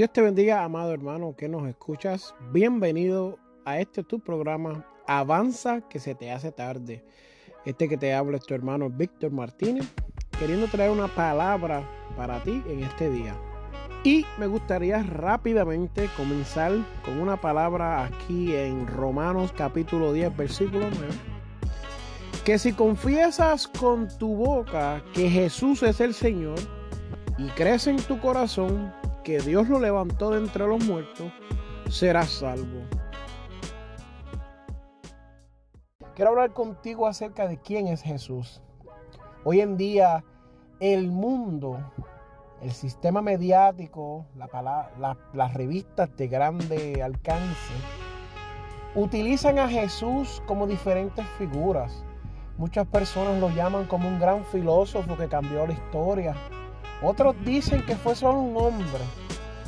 Dios te bendiga, amado hermano, que nos escuchas. Bienvenido a este tu programa Avanza que se te hace tarde. Este que te habla es tu hermano Víctor Martínez, queriendo traer una palabra para ti en este día. Y me gustaría rápidamente comenzar con una palabra aquí en Romanos capítulo 10, versículo 9. Que si confiesas con tu boca que Jesús es el Señor y crees en tu corazón que Dios lo levantó de entre los muertos, serás salvo. Quiero hablar contigo acerca de quién es Jesús. Hoy en día el mundo, el sistema mediático, las revistas de grande alcance, utilizan a Jesús como diferentes figuras. Muchas personas lo llaman como un gran filósofo que cambió la historia otros dicen que fue solo un hombre.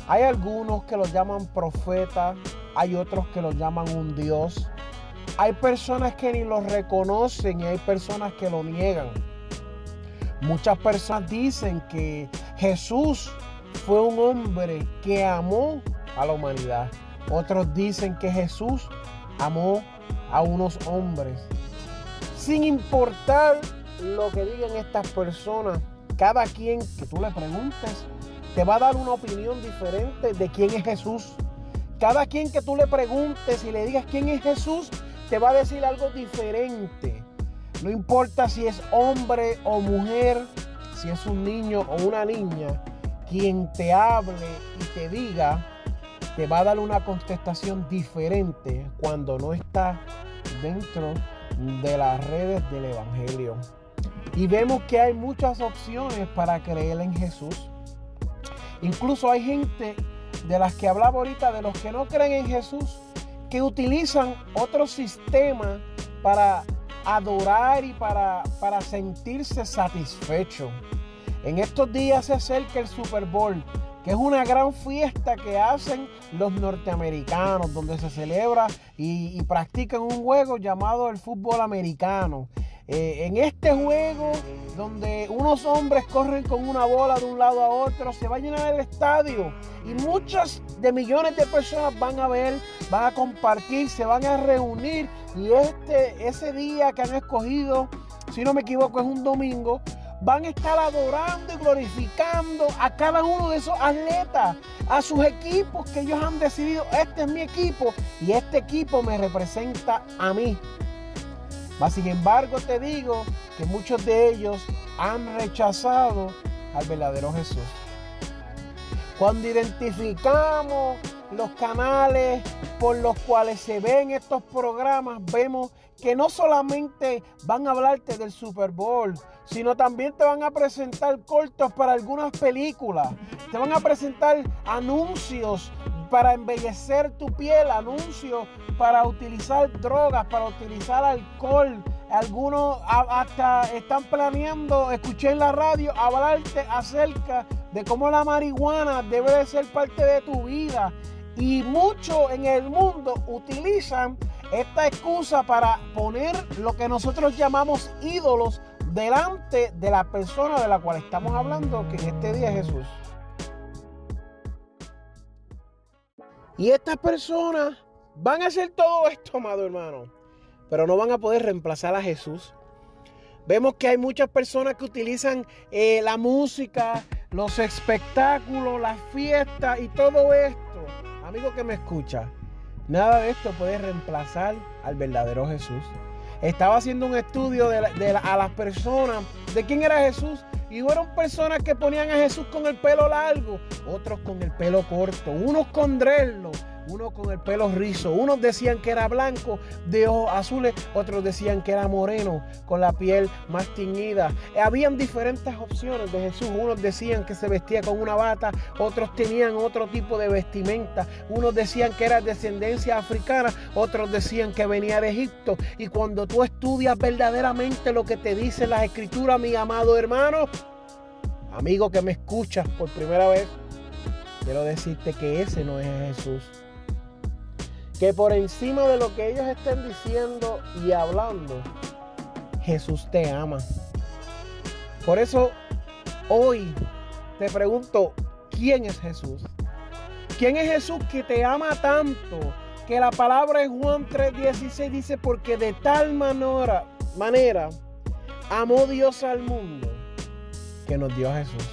Hay algunos que lo llaman profeta, hay otros que lo llaman un Dios. Hay personas que ni lo reconocen y hay personas que lo niegan. Muchas personas dicen que Jesús fue un hombre que amó a la humanidad. Otros dicen que Jesús amó a unos hombres. Sin importar lo que digan estas personas, cada quien que tú le preguntes te va a dar una opinión diferente de quién es Jesús. Cada quien que tú le preguntes y le digas quién es Jesús, te va a decir algo diferente. No importa si es hombre o mujer, si es un niño o una niña, quien te hable y te diga, te va a dar una contestación diferente cuando no está dentro de las redes del Evangelio. Y vemos que hay muchas opciones para creer en Jesús. Incluso hay gente de las que hablaba ahorita, de los que no creen en Jesús, que utilizan otro sistema para adorar y para, para sentirse satisfecho. En estos días se acerca el Super Bowl, que es una gran fiesta que hacen los norteamericanos, donde se celebra y, y practican un juego llamado el fútbol americano. Eh, en este juego, donde unos hombres corren con una bola de un lado a otro, se va a llenar el estadio y muchas de millones de personas van a ver, van a compartir, se van a reunir y este, ese día que han escogido, si no me equivoco, es un domingo, van a estar adorando y glorificando a cada uno de esos atletas, a sus equipos que ellos han decidido, este es mi equipo y este equipo me representa a mí. Mas sin embargo te digo que muchos de ellos han rechazado al verdadero Jesús. Cuando identificamos los canales por los cuales se ven estos programas, vemos que no solamente van a hablarte del Super Bowl, sino también te van a presentar cortos para algunas películas, te van a presentar anuncios para embellecer tu piel, anuncios para utilizar drogas, para utilizar alcohol. Algunos hasta están planeando, escuché en la radio, hablarte acerca de cómo la marihuana debe de ser parte de tu vida. Y muchos en el mundo utilizan esta excusa para poner lo que nosotros llamamos ídolos delante de la persona de la cual estamos hablando, que en este día es Jesús. Y estas personas van a hacer todo esto, amado hermano, pero no van a poder reemplazar a Jesús. Vemos que hay muchas personas que utilizan eh, la música, los espectáculos, las fiestas y todo esto. Amigo que me escucha, nada de esto puede reemplazar al verdadero Jesús. Estaba haciendo un estudio de, a las personas de quién era Jesús y fueron personas que ponían a Jesús con el pelo largo, otros con el pelo corto, unos con drello, uno con el pelo rizo. Unos decían que era blanco, de ojos azules, otros decían que era moreno, con la piel más tiñida. Habían diferentes opciones de Jesús. Unos decían que se vestía con una bata, otros tenían otro tipo de vestimenta. Unos decían que era descendencia africana, otros decían que venía de Egipto. Y cuando tú estudias verdaderamente lo que te dice la escritura, mi amado hermano, amigo que me escuchas por primera vez, quiero decirte que ese no es Jesús que por encima de lo que ellos estén diciendo y hablando, Jesús te ama. Por eso hoy te pregunto, ¿quién es Jesús? ¿Quién es Jesús que te ama tanto? Que la palabra en Juan 3:16 dice, porque de tal manera, manera amó Dios al mundo que nos dio a Jesús.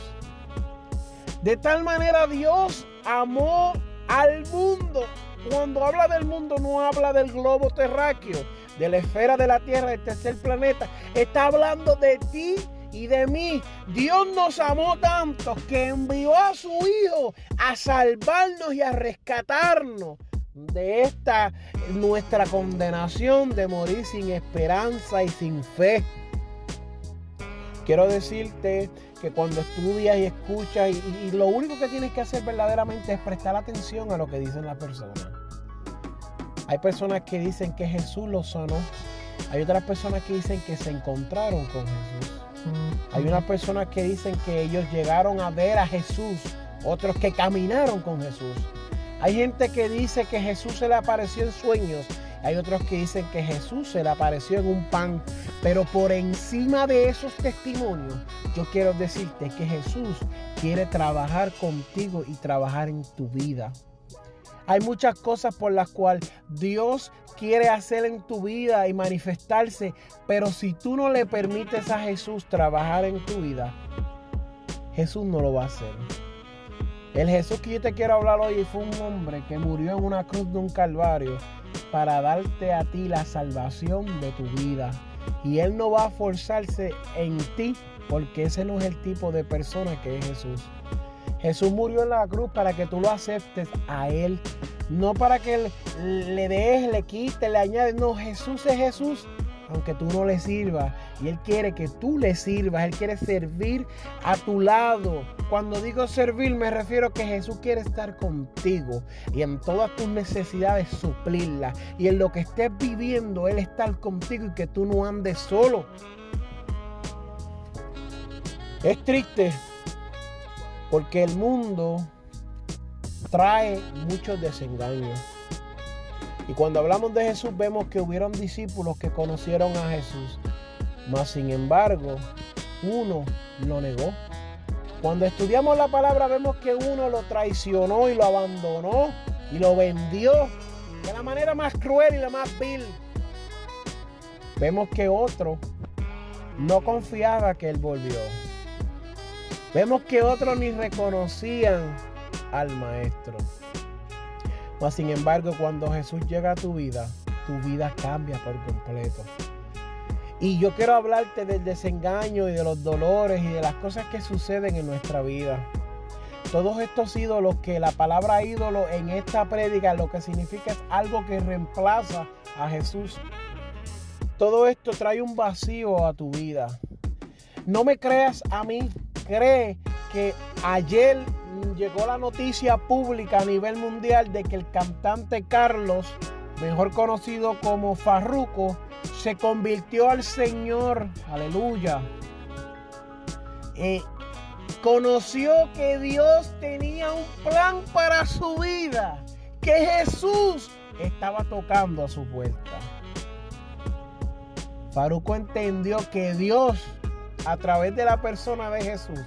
De tal manera Dios amó al mundo cuando habla del mundo no habla del globo terráqueo, de la esfera de la Tierra, del tercer planeta. Está hablando de ti y de mí. Dios nos amó tanto que envió a su Hijo a salvarnos y a rescatarnos de esta nuestra condenación de morir sin esperanza y sin fe. Quiero decirte que cuando estudias y escuchas y, lo único que tienes que hacer verdaderamente es prestar atención a lo que dicen las personas. Hay personas que dicen que Jesús los sanó. Hay otras personas que dicen que se encontraron con Jesús. Hay unas personas que dicen que ellos llegaron a ver a Jesús. Otros que caminaron con Jesús. Hay gente que dice que Jesús se le apareció en sueños. Hay otros que dicen que Jesús se le apareció en un pan. Pero por encima de esos testimonios, yo quiero decirte que Jesús quiere trabajar contigo y trabajar en tu vida. Hay muchas cosas por las cuales Dios quiere hacer en tu vida y manifestarse, pero si tú no le permites a Jesús trabajar en tu vida, Jesús no lo va a hacer. El Jesús que yo te quiero hablar hoy fue un hombre que murió en una cruz de un calvario para darte a ti la salvación de tu vida. Y Él no va a forzarse en ti porque ese no es el tipo de persona que es Jesús. Jesús murió en la cruz para que tú lo aceptes a Él. No para que le des, le quites, le añades. No, Jesús es Jesús, aunque tú no le sirvas. Y Él quiere que tú le sirvas. Él quiere servir a tu lado. Cuando digo servir, me refiero a que Jesús quiere estar contigo y en todas tus necesidades suplirlas. Y en lo que estés viviendo, Él estar contigo y que tú no andes solo. Es triste porque el mundo trae muchos desengaños. Y cuando hablamos de Jesús vemos que hubieron discípulos que conocieron a Jesús, mas sin embargo uno lo negó. Cuando estudiamos la palabra vemos que uno lo traicionó y lo abandonó y lo vendió de la manera más cruel y la más vil. Vemos que otro no confiaba que él volvió. Vemos que otros ni reconocían al Maestro. Mas sin embargo, cuando Jesús llega a tu vida, tu vida cambia por completo. Y yo quiero hablarte del desengaño y de los dolores y de las cosas que suceden en nuestra vida. Todos estos ídolos que la palabra ídolo en esta prédica lo que significa es algo que reemplaza a Jesús. Todo esto trae un vacío a tu vida. No me creas a mí, cree que ayer llegó la noticia pública a nivel mundial de que el cantante Carlos, mejor conocido como Farruco, se convirtió al Señor. Aleluya. Eh, conoció que Dios tenía un plan para su vida, que Jesús estaba tocando a su puerta. Farruco entendió que Dios a través de la persona de Jesús,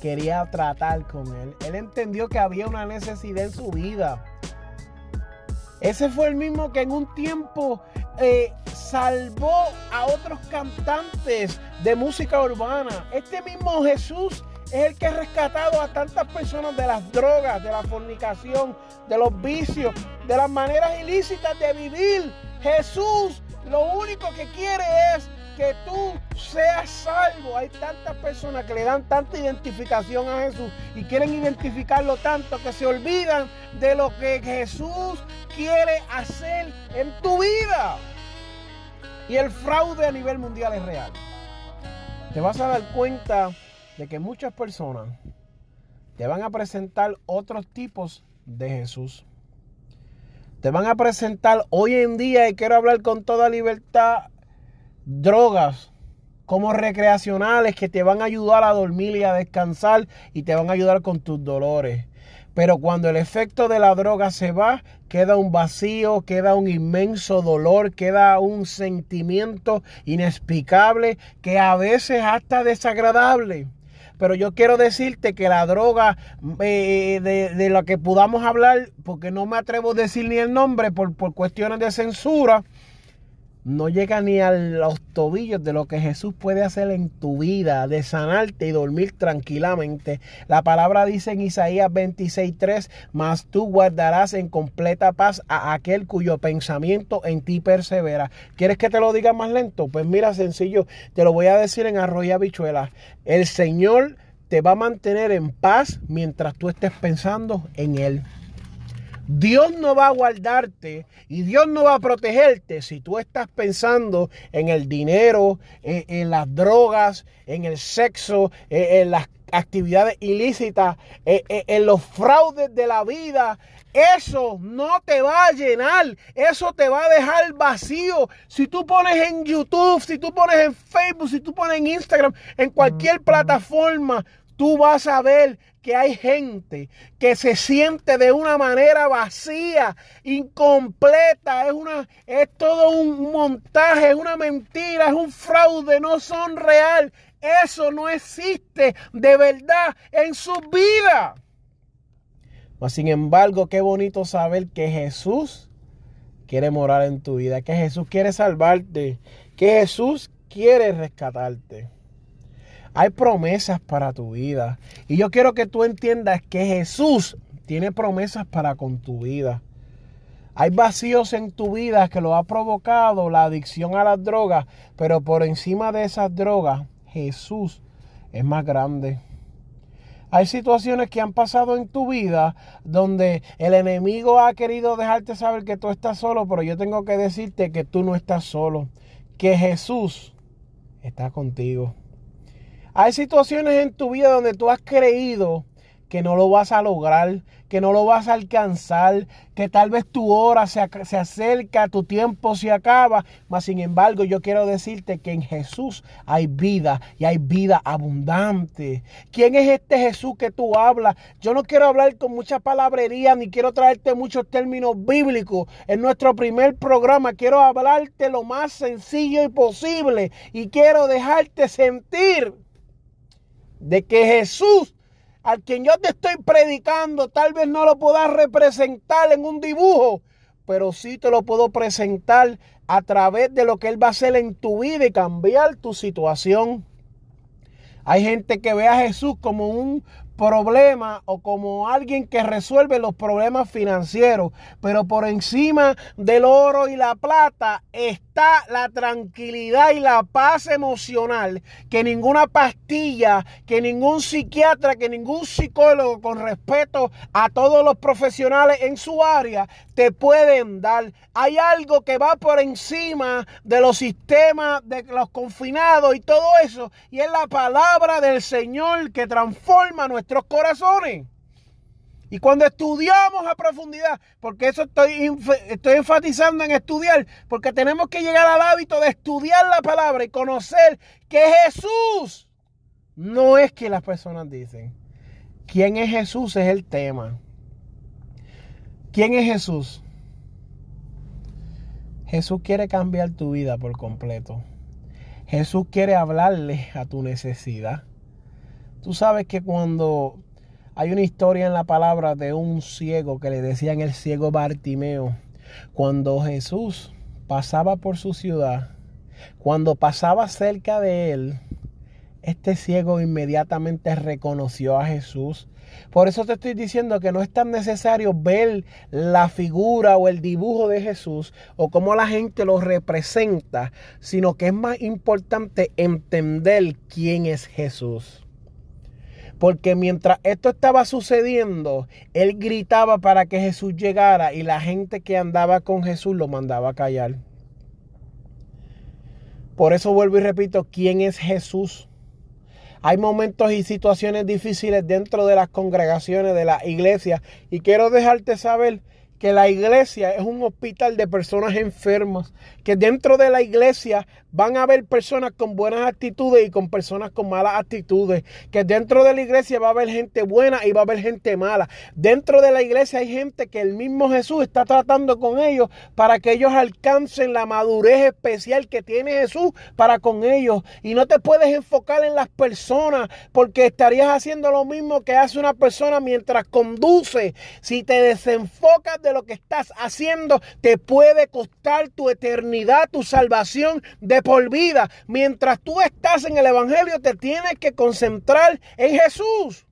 quería tratar con él. Él entendió que había una necesidad en su vida. Ese fue el mismo que en un tiempo eh, salvó a otros cantantes de música urbana. Este mismo Jesús es el que ha rescatado a tantas personas de las drogas, de la fornicación, de los vicios, de las maneras ilícitas de vivir. Jesús lo único que quiere es que tú seas salvo. Hay tantas personas que le dan tanta identificación a Jesús y quieren identificarlo tanto que se olvidan de lo que Jesús quiere hacer en tu vida. Y el fraude a nivel mundial es real. Te vas a dar cuenta de que muchas personas te van a presentar otros tipos de Jesús. Te van a presentar hoy en día, y quiero hablar con toda libertad, drogas como recreacionales que te van a ayudar a dormir y a descansar y te van a ayudar con tus dolores. Pero cuando el efecto de la droga se va, queda un vacío, queda un inmenso dolor, queda un sentimiento inexplicable que a veces hasta desagradable. Pero yo quiero decirte que la droga eh, de, de, la que podamos hablar, porque no me atrevo a decir ni el nombre por, por cuestiones de censura, no llega ni a los tobillos de lo que Jesús puede hacer en tu vida, de sanarte y dormir tranquilamente. La palabra dice en Isaías 26:3, mas tú guardarás en completa paz a aquel cuyo pensamiento en ti persevera. ¿Quieres que te lo diga más lento? Pues mira, sencillo, te lo voy a decir en arroyo bichuela. El Señor te va a mantener en paz mientras tú estés pensando en Él. Dios no va a guardarte y Dios no va a protegerte si tú estás pensando en el dinero, en, las drogas, en el sexo, en, las actividades ilícitas, en los fraudes de la vida. Eso no te va a llenar, eso te va a dejar vacío. Si tú pones en YouTube, si tú pones en Facebook, si tú pones en Instagram, en cualquier plataforma, tú vas a ver que hay gente que se siente de una manera vacía, incompleta, es, una, es todo un montaje, es una mentira, es un fraude, no son real. Eso no existe de verdad en su vida. Mas sin embargo, qué bonito saber que Jesús quiere morar en tu vida, que Jesús quiere salvarte, que Jesús quiere rescatarte. Hay promesas para tu vida. Y yo quiero que tú entiendas que Jesús tiene promesas para con tu vida. Hay vacíos en tu vida que lo ha provocado la adicción a las drogas, pero por encima de esas drogas, Jesús es más grande. Hay situaciones que han pasado en tu vida donde el enemigo ha querido dejarte saber que tú estás solo, pero yo tengo que decirte que tú no estás solo, que Jesús está contigo. Hay situaciones en tu vida donde tú has creído que no lo vas a lograr, que no lo vas a alcanzar, que tal vez tu hora se, acerca, tu tiempo se acaba, mas sin embargo yo quiero decirte que en Jesús hay vida y hay vida abundante. ¿Quién es este Jesús que tú hablas? Yo no quiero hablar con mucha palabrería ni quiero traerte muchos términos bíblicos. En nuestro primer programa quiero hablarte lo más sencillo y posible y quiero dejarte sentir de que Jesús, al quien yo te estoy predicando, tal vez no lo puedas representar en un dibujo, pero sí te lo puedo presentar a través de lo que Él va a hacer en tu vida y cambiar tu situación. Hay gente que ve a Jesús como un problema o como alguien que resuelve los problemas financieros, pero por encima del oro y la plata está la tranquilidad y la paz emocional que ninguna pastilla, que ningún psiquiatra, que ningún psicólogo con respeto a todos los profesionales en su área te pueden dar. Hay algo que va por encima de los sistemas de los confinados y todo eso y es la palabra del Señor que transforma nuestra corazones. Y cuando estudiamos a profundidad, porque eso estoy, estoy enfatizando en estudiar, porque tenemos que llegar al hábito de estudiar la palabra y conocer que Jesús no es que las personas dicen. ¿Quién es Jesús? Es el tema. ¿Quién es Jesús? Jesús quiere cambiar tu vida por completo. Jesús quiere hablarle a tu necesidad. Tú sabes que cuando hay una historia en la palabra de un ciego que le decían el ciego Bartimeo, cuando Jesús pasaba por su ciudad, cuando pasaba cerca de él, Este ciego inmediatamente reconoció a Jesús. Por eso te estoy diciendo que no es tan necesario ver la figura o el dibujo de Jesús o cómo la gente lo representa, sino que es más importante entender quién es Jesús. Porque mientras esto estaba sucediendo, él gritaba para que Jesús llegara y la gente que andaba con Jesús lo mandaba a callar. Por eso vuelvo y repito, ¿quién es Jesús? Hay momentos y situaciones difíciles dentro de las congregaciones de la iglesia y quiero dejarte saber que la iglesia es un hospital de personas enfermas, que dentro de la iglesia van a haber personas con buenas actitudes y con personas con malas actitudes, que dentro de la iglesia va a haber gente buena y va a haber gente mala. Dentro de la iglesia hay gente que el mismo Jesús está tratando con ellos para que ellos alcancen la madurez especial que tiene Jesús para con ellos. Y no te puedes enfocar en las personas porque estarías haciendo lo mismo que hace una persona mientras conduce. Si te desenfocas de lo que estás haciendo, te puede costar tu eternidad, tu salvación de por vida. Mientras tú estás en el Evangelio, te tienes que concentrar en Jesús.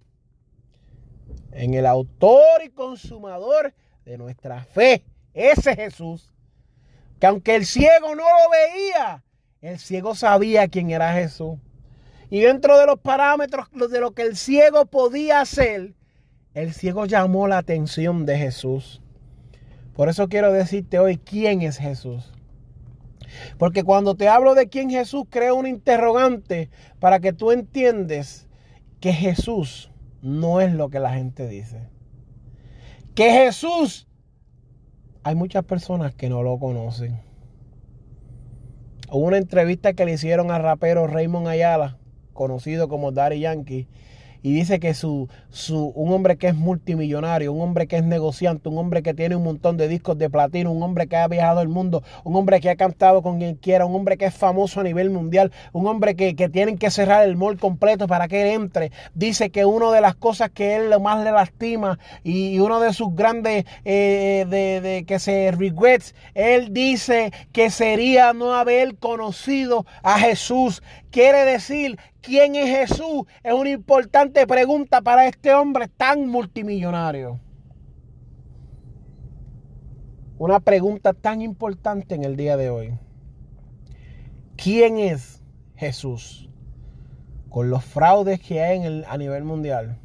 En el autor y consumador de nuestra fe. Ese Jesús. Que aunque el ciego no lo veía, el ciego sabía quién era Jesús. Y dentro de los parámetros de lo que el ciego podía hacer, el ciego llamó la atención de Jesús. Por eso quiero decirte hoy quién es Jesús. Porque cuando te hablo de quién Jesús, creo un interrogante para que tú entiendes que Jesús no es lo que la gente dice. Que Jesús, hay muchas personas que no lo conocen. Hubo una entrevista que le hicieron al rapero Raymond Ayala, conocido como Daddy Yankee, y dice que su, su, un hombre que es multimillonario, un hombre que es negociante, un hombre que tiene un montón de discos de platino, un hombre que ha viajado el mundo, un hombre que ha cantado con quien quiera, un hombre que es famoso a nivel mundial, un hombre que, que tienen que cerrar el mall completo para que él entre. Dice que una de las cosas que él más le lastima y, uno de sus grandes eh, de, de, que se regrets, él dice que sería no haber conocido a Jesús. Quiere decir ¿Quién es Jesús? Es una importante pregunta para este hombre tan multimillonario. Una pregunta tan importante en el día de hoy. ¿Quién es Jesús? Con los fraudes que hay en el, a nivel mundial,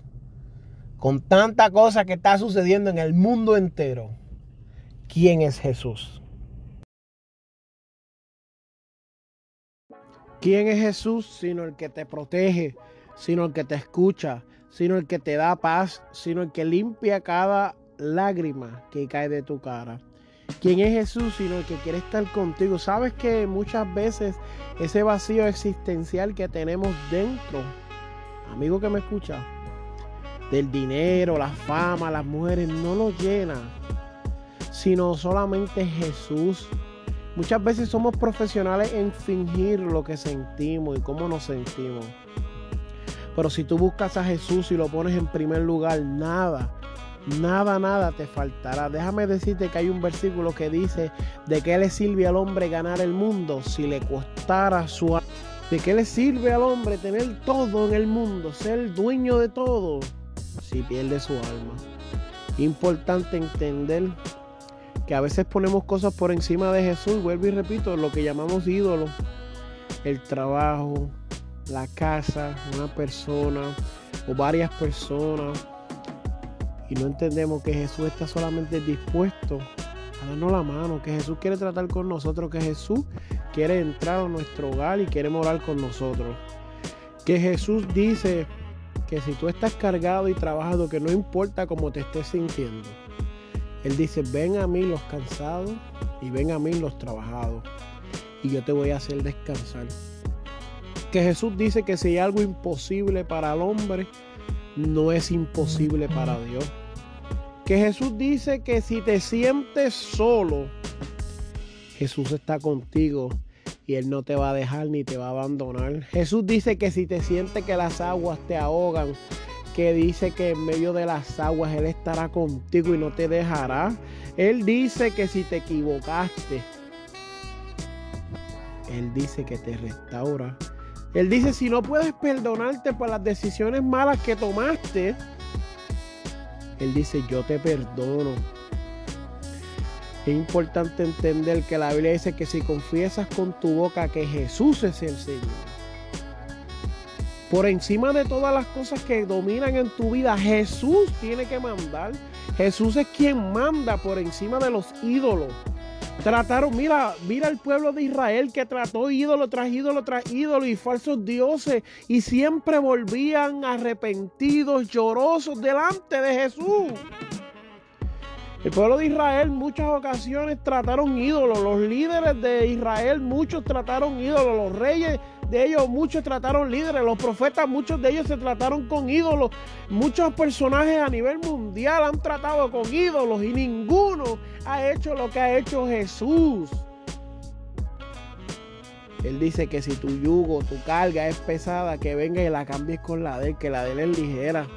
con tanta cosa que está sucediendo en el mundo entero, ¿quién es Jesús? ¿Quién es Jesús sino el que te protege, sino el que te escucha, sino el que te da paz, sino el que limpia cada lágrima que cae de tu cara? ¿Quién es Jesús sino el que quiere estar contigo? Sabes que muchas veces ese vacío existencial que tenemos dentro, amigo que me escucha, del dinero, la fama, las mujeres, no lo llena, sino solamente Jesús Muchas veces somos profesionales en fingir lo que sentimos y cómo nos sentimos. Pero si tú buscas a Jesús y lo pones en primer lugar, nada, nada, nada te faltará. Déjame decirte que hay un versículo que dice, ¿de qué le sirve al hombre ganar el mundo si le costara su alma? ¿De qué le sirve al hombre tener todo en el mundo, ser dueño de todo, si pierde su alma? Importante entender que a veces ponemos cosas por encima de Jesús, vuelvo y repito, lo que llamamos ídolo, el trabajo, la casa, una persona o varias personas, y no entendemos que Jesús está solamente dispuesto a darnos la mano, que Jesús quiere tratar con nosotros, que Jesús quiere entrar a nuestro hogar y quiere morar con nosotros. Que Jesús dice que si tú estás cargado y trabajado, que no importa cómo te estés sintiendo, él dice, ven a mí los cansados y ven a mí los trabajados y yo te voy a hacer descansar. Que Jesús dice que si hay algo imposible para el hombre, no es imposible para Dios. Que Jesús dice que si te sientes solo, Jesús está contigo y Él no te va a dejar ni te va a abandonar. Jesús dice que si te sientes que las aguas te ahogan, que dice que en medio de las aguas Él estará contigo y no te dejará. Él dice que si te equivocaste, Él dice que te restaura Él dice, si no puedes perdonarte por las decisiones malas que tomaste, Él dice, yo te perdono. Es importante entender que la Biblia dice que si confiesas con tu boca que Jesús es el Señor, por encima de todas las cosas que dominan en tu vida, Jesús tiene que mandar. Jesús es quien manda por encima de los ídolos. Trataron, mira, mira el pueblo de Israel que trató ídolo tras ídolo tras ídolo y falsos dioses y siempre volvían arrepentidos, llorosos delante de Jesús. El pueblo de Israel muchas ocasiones trataron ídolos, los líderes de Israel muchos trataron ídolos, los reyes de ellos muchos trataron líderes, los profetas muchos de ellos se trataron con ídolos, muchos personajes a nivel mundial han tratado con ídolos y ninguno ha hecho lo que ha hecho Jesús. Él dice que si tu yugo, tu carga es pesada, que venga y la cambies con la de él, que la de él es ligera.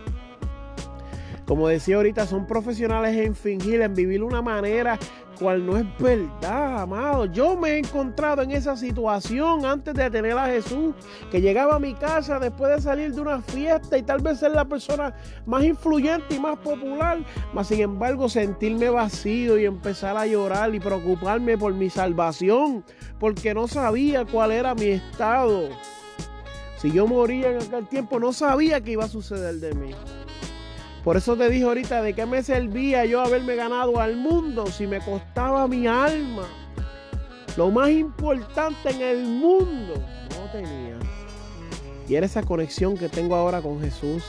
Como decía ahorita, son profesionales en fingir, en vivir una manera cual no es verdad, amado. Yo me he encontrado en esa situación antes de tener a Jesús, que llegaba a mi casa después de salir de una fiesta y tal vez ser la persona más influyente y más popular, mas sin embargo sentirme vacío y empezar a llorar y preocuparme por mi salvación, porque no sabía cuál era mi estado. Si yo moría en aquel tiempo, no sabía qué iba a suceder de mí. Por eso te dije ahorita de qué me servía yo haberme ganado al mundo si me costaba mi alma. Lo más importante en el mundo no tenía. Y era esa conexión que tengo ahora con Jesús.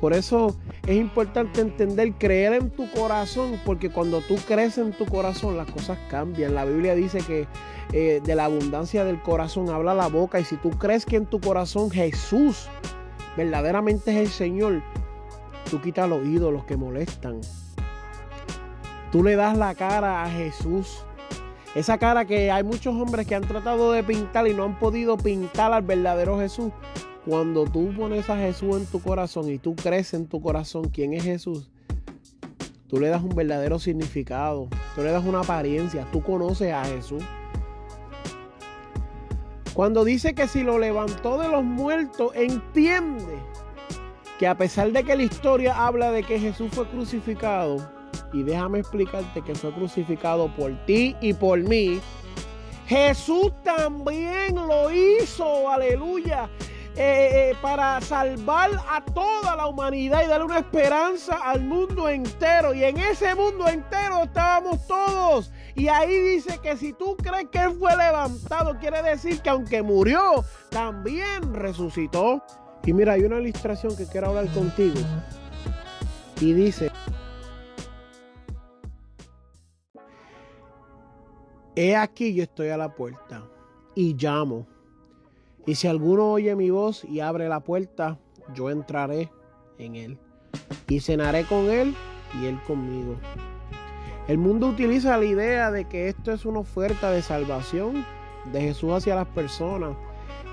Por eso es importante entender, creer en tu corazón, porque cuando tú crees en tu corazón las cosas cambian. La Biblia dice que eh, de la abundancia del corazón habla la boca y si tú crees que en tu corazón Jesús verdaderamente es el Señor, Tú quitas los ídolos que molestan. Tú le das la cara a Jesús. Esa cara que hay muchos hombres que han tratado de pintar y no han podido pintar al verdadero Jesús. Cuando tú pones a Jesús en tu corazón y tú crees en tu corazón quién es Jesús, tú le das un verdadero significado, tú le das una apariencia, tú conoces a Jesús. Cuando dice que si lo levantó de los muertos, entiende que a pesar de que la historia habla de que Jesús fue crucificado, y déjame explicarte que fue crucificado por ti y por mí, Jesús también lo hizo, aleluya, eh, eh, para salvar a toda la humanidad y darle una esperanza al mundo entero. Y en ese mundo entero estábamos todos. Y ahí dice que si tú crees que Él fue levantado, quiere decir que aunque murió, también resucitó. Y mira, hay una ilustración que quiero hablar contigo. Y dice, he aquí yo estoy a la puerta y llamo. Y si alguno oye mi voz y abre la puerta, yo entraré en él. Y cenaré con él y él conmigo. El mundo utiliza la idea de que esto es una oferta de salvación de Jesús hacia las personas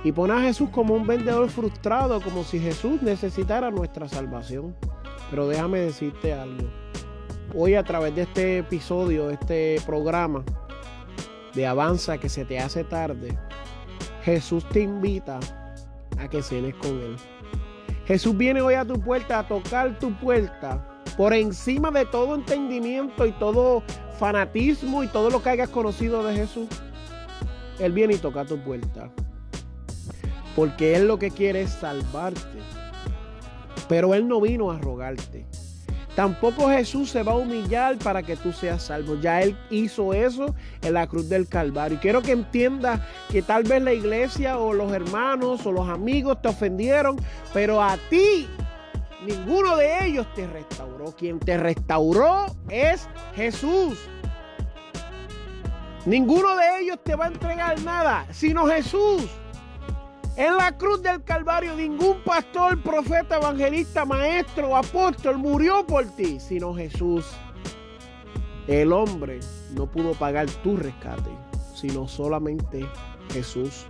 y pone a Jesús como un vendedor frustrado, como si Jesús necesitara nuestra salvación. Pero déjame decirte algo. Hoy a través de este episodio, este programa de Avanza que se te hace tarde, Jesús te invita a que cenes con Él. Jesús viene hoy a tu puerta a tocar tu puerta por encima de todo entendimiento y todo fanatismo y todo lo que hayas conocido de Jesús. Él viene y toca tu puerta. Porque Él lo que quiere es salvarte. Pero Él no vino a rogarte. Tampoco Jesús se va a humillar para que tú seas salvo. Ya Él hizo eso en la cruz del Calvario. Y quiero que entiendas que tal vez la iglesia o los hermanos o los amigos te ofendieron, pero a ti ninguno de ellos te restauró. Quien te restauró es Jesús. Ninguno de ellos te va a entregar nada, sino Jesús. En la cruz del Calvario ningún pastor, profeta, evangelista, maestro o apóstol murió por ti, sino Jesús. El hombre no pudo pagar tu rescate, sino solamente Jesús.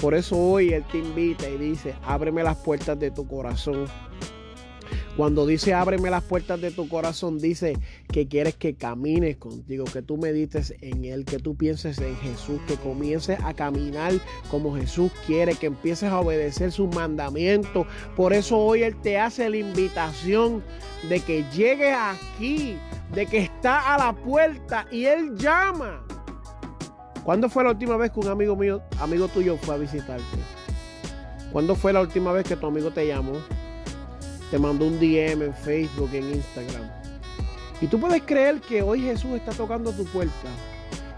Por eso hoy Él te invita y dice, ábreme las puertas de tu corazón. Cuando dice ábreme las puertas de tu corazón, dice que quieres que camines contigo, que tú medites en Él, que tú pienses en Jesús, que comiences a caminar como Jesús quiere, que empieces a obedecer sus mandamientos. Por eso hoy Él te hace la invitación de que llegues aquí, de que está a la puerta y Él llama. ¿Cuándo fue la última vez que un amigo mío, amigo tuyo, fue a visitarte? ¿Cuándo fue la última vez que tu amigo te llamó? Te mandó un DM en Facebook, en Instagram. Y tú puedes creer que hoy Jesús está tocando tu puerta.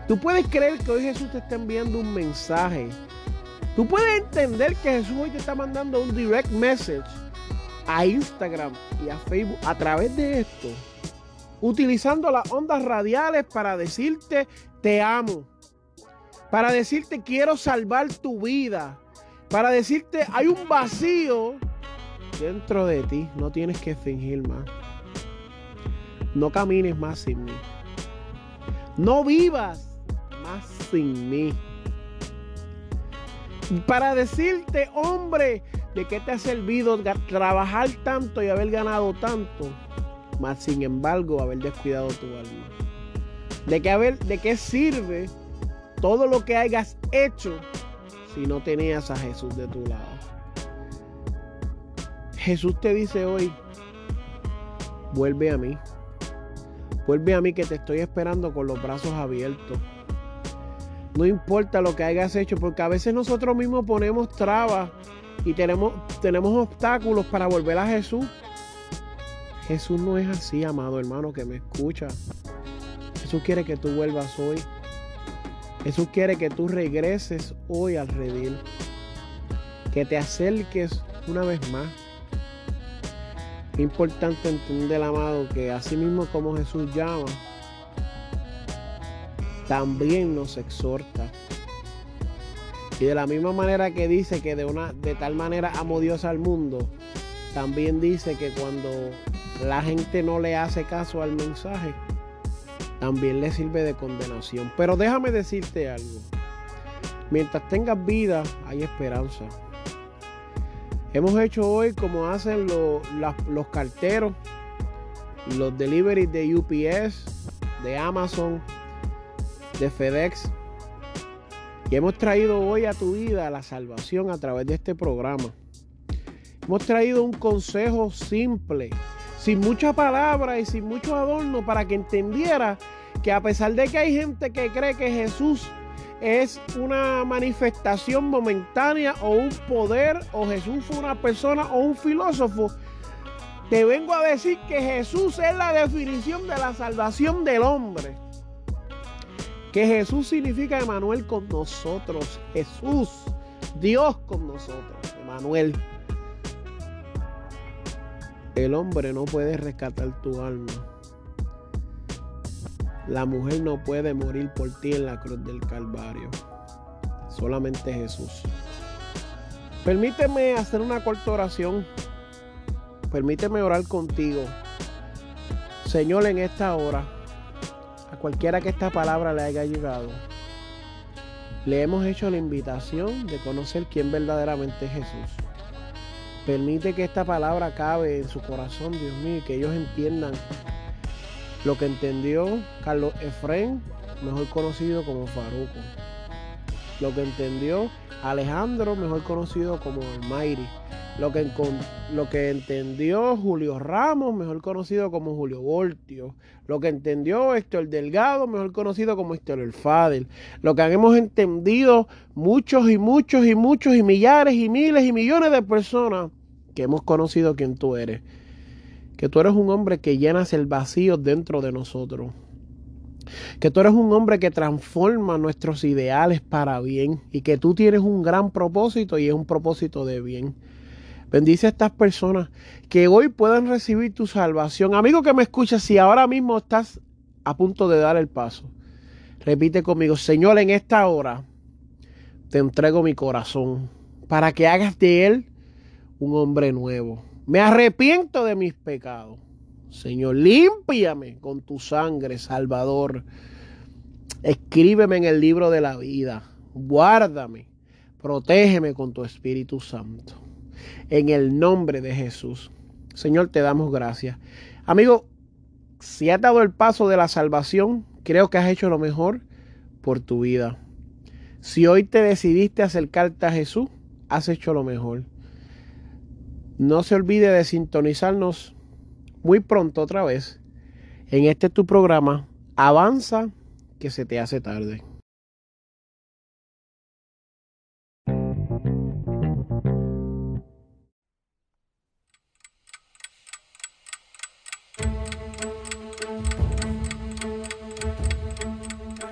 Tú puedes creer que hoy Jesús te está enviando un mensaje. Tú puedes entender que Jesús hoy te está mandando un direct message a Instagram y a Facebook a través de esto. Utilizando las ondas radiales para decirte te amo para decirte quiero salvar tu vida, para decirte hay un vacío dentro de ti, no tienes que fingir más. No camines más sin mí. No vivas más sin mí. Para decirte, hombre, de qué te ha servido trabajar tanto y haber ganado tanto, más sin embargo haber descuidado tu alma. De qué, haber, de qué sirve todo lo que hayas hecho si no tenías a Jesús de tu lado. Jesús te dice hoy, vuelve a mí. Vuelve a mí que te estoy esperando con los brazos abiertos. No importa lo que hayas hecho, porque a veces nosotros mismos ponemos trabas y tenemos, tenemos obstáculos para volver a Jesús. Jesús no es así, amado hermano que me escucha. Jesús quiere que tú vuelvas hoy. Jesús quiere que tú regreses hoy al redil, que te acerques una vez más. Importante entender, amado, que así mismo como Jesús llama, también nos exhorta. Y de la misma manera que dice que de, una, de tal manera amó Dios al mundo, también dice que cuando la gente no le hace caso al mensaje, también le sirve de condenación. Pero déjame decirte algo. Mientras tengas vida, hay esperanza. Hemos hecho hoy como hacen los, carteros, los deliveries de UPS, de Amazon, de FedEx. Y hemos traído hoy a tu vida la salvación a través de este programa. Hemos traído un consejo simple sin mucha palabra y sin mucho adorno para que entendiera que a pesar de que hay gente que cree que Jesús es una manifestación momentánea o un poder o Jesús fue una persona o un filósofo, te vengo a decir que Jesús es la definición de la salvación del hombre. Que Jesús significa Emanuel con nosotros. Jesús, Dios con nosotros. Emanuel. El hombre no puede rescatar tu alma. La mujer no puede morir por ti en la cruz del Calvario. Solamente Jesús. Permíteme hacer una corta oración. Permíteme orar contigo. Señor, en esta hora, a cualquiera que esta palabra le haya llegado, le hemos hecho la invitación de conocer quién verdaderamente es Jesús. Permite que esta palabra cabe en su corazón, Dios mío, y que ellos entiendan lo que entendió Carlos Efren, mejor conocido como Faruco. Lo que entendió Alejandro, mejor conocido como Almighty. Lo que, lo que entendió Julio Ramos, mejor conocido como Julio Voltio. Lo que entendió Héctor Delgado, mejor conocido como Héctor El Fadel. Lo que hemos entendido muchos y muchos y muchos y millares y miles y millones de personas que hemos conocido quién tú eres. Que tú eres un hombre que llenas el vacío dentro de nosotros. Que tú eres un hombre que transforma nuestros ideales para bien. Y que tú tienes un gran propósito y es un propósito de bien. Bendice a estas personas que hoy puedan recibir tu salvación. Amigo que me escuchas, si ahora mismo estás a punto de dar el paso, repite conmigo, Señor, en esta hora te entrego mi corazón para que hagas de él un hombre nuevo. Me arrepiento de mis pecados. Señor, límpiame con tu sangre, Salvador. Escríbeme en el libro de la vida. Guárdame. Protégeme con tu Espíritu Santo. En el nombre de Jesús. Señor, te damos gracias. Amigo, si has dado el paso de la salvación, creo que has hecho lo mejor por tu vida. Si hoy te decidiste acercarte a Jesús, has hecho lo mejor. No se olvide de sintonizarnos muy pronto otra vez en este tu programa. Avanza que se te hace tarde.